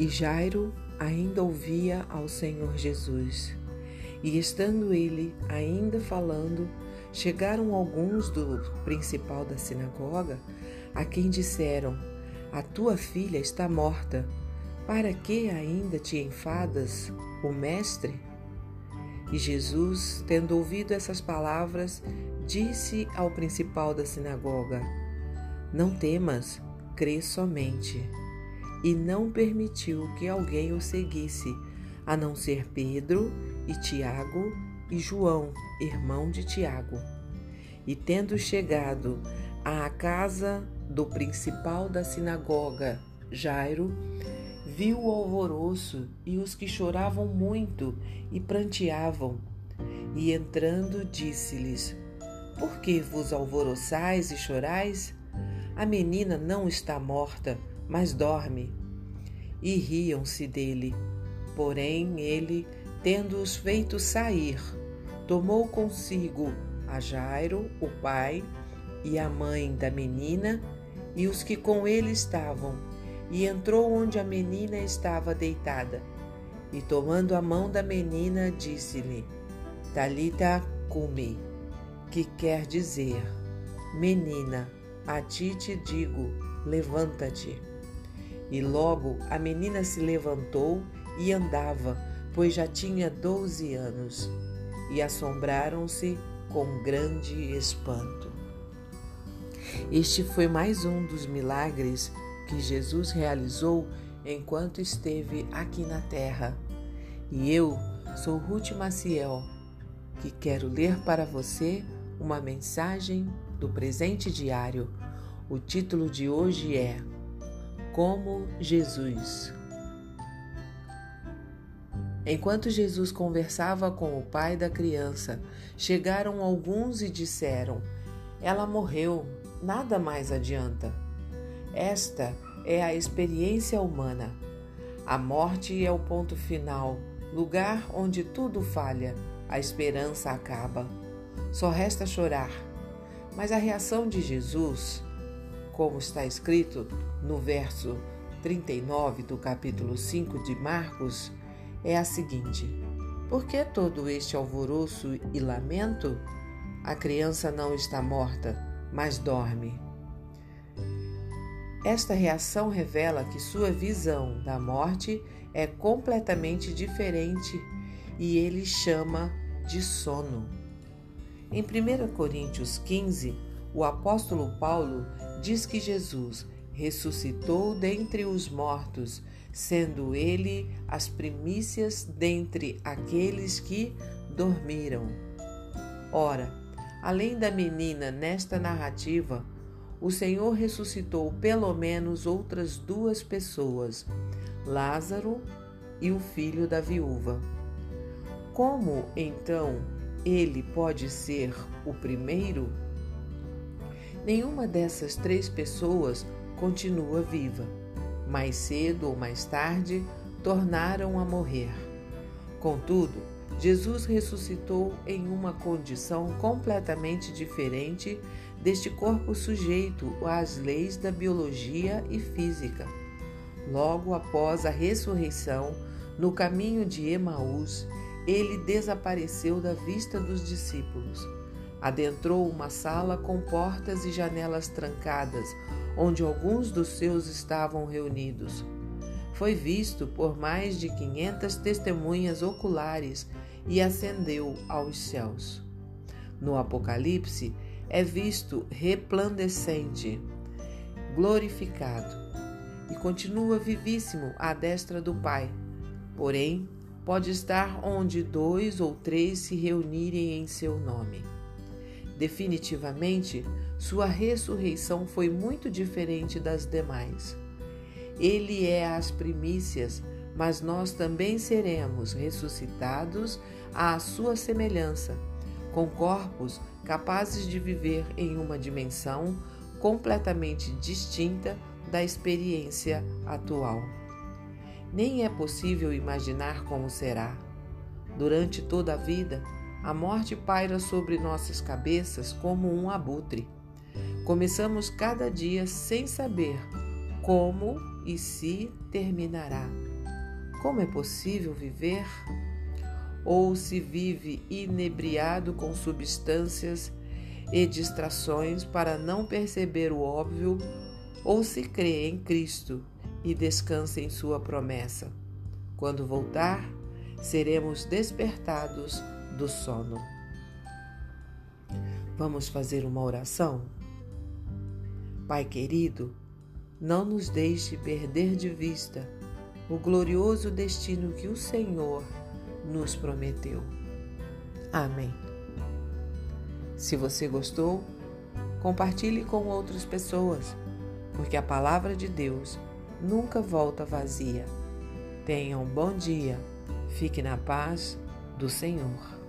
E Jairo ainda ouvia ao Senhor Jesus. E estando ele ainda falando, chegaram alguns do principal da sinagoga, a quem disseram: A tua filha está morta. Para que ainda te enfadas, o mestre? E Jesus, tendo ouvido essas palavras, disse ao principal da sinagoga: Não temas, crê somente e não permitiu que alguém o seguisse, a não ser Pedro e Tiago e João, irmão de Tiago. E tendo chegado à casa do principal da sinagoga, Jairo, viu o alvoroço e os que choravam muito e pranteavam. E entrando, disse-lhes: Por que vos alvoroçais e chorais? A menina não está morta, mas dorme. E riam-se dele. Porém, ele, tendo-os feito sair, tomou consigo a Jairo, o pai, e a mãe da menina, e os que com ele estavam, e entrou onde a menina estava deitada. E tomando a mão da menina, disse-lhe: Talita cumi, que quer dizer: Menina, a ti te digo, levanta-te. E logo a menina se levantou e andava, pois já tinha doze anos. E assombraram-se com grande espanto. Este foi mais um dos milagres que Jesus realizou enquanto esteve aqui na terra. E eu sou Ruth Maciel, que quero ler para você uma mensagem do presente diário. O título de hoje é como Jesus. Enquanto Jesus conversava com o pai da criança, chegaram alguns e disseram: Ela morreu, nada mais adianta. Esta é a experiência humana. A morte é o ponto final, lugar onde tudo falha, a esperança acaba. Só resta chorar. Mas a reação de Jesus como está escrito no verso 39 do capítulo 5 de Marcos, é a seguinte: Por que todo este alvoroço e lamento? A criança não está morta, mas dorme. Esta reação revela que sua visão da morte é completamente diferente e ele chama de sono. Em 1 Coríntios 15, o apóstolo Paulo diz que Jesus ressuscitou dentre os mortos, sendo ele as primícias dentre aqueles que dormiram. Ora, além da menina nesta narrativa, o Senhor ressuscitou pelo menos outras duas pessoas, Lázaro e o filho da viúva. Como então ele pode ser o primeiro? Nenhuma dessas três pessoas continua viva. Mais cedo ou mais tarde, tornaram a morrer. Contudo, Jesus ressuscitou em uma condição completamente diferente deste corpo sujeito às leis da biologia e física. Logo após a ressurreição, no caminho de Emaús, ele desapareceu da vista dos discípulos. Adentrou uma sala com portas e janelas trancadas, onde alguns dos seus estavam reunidos. Foi visto por mais de quinhentas testemunhas oculares e ascendeu aos céus. No Apocalipse, é visto replandecente, glorificado, e continua vivíssimo à destra do Pai. Porém, pode estar onde dois ou três se reunirem em seu nome. Definitivamente, sua ressurreição foi muito diferente das demais. Ele é as primícias, mas nós também seremos ressuscitados à sua semelhança, com corpos capazes de viver em uma dimensão completamente distinta da experiência atual. Nem é possível imaginar como será. Durante toda a vida, a morte paira sobre nossas cabeças como um abutre. Começamos cada dia sem saber como e se terminará. como é possível viver? Ou se vive inebriado com substâncias e distrações para não perceber o óbvio, ou se crê em Cristo e descansa em Sua promessa. Quando voltar, seremos despertados do sono. Vamos fazer uma oração? Pai querido, não nos deixe perder de vista o glorioso destino que o Senhor nos prometeu. Amém. Se você gostou, compartilhe com outras pessoas, porque a palavra de Deus nunca volta vazia. Tenha um bom dia. Fique na paz do Senhor.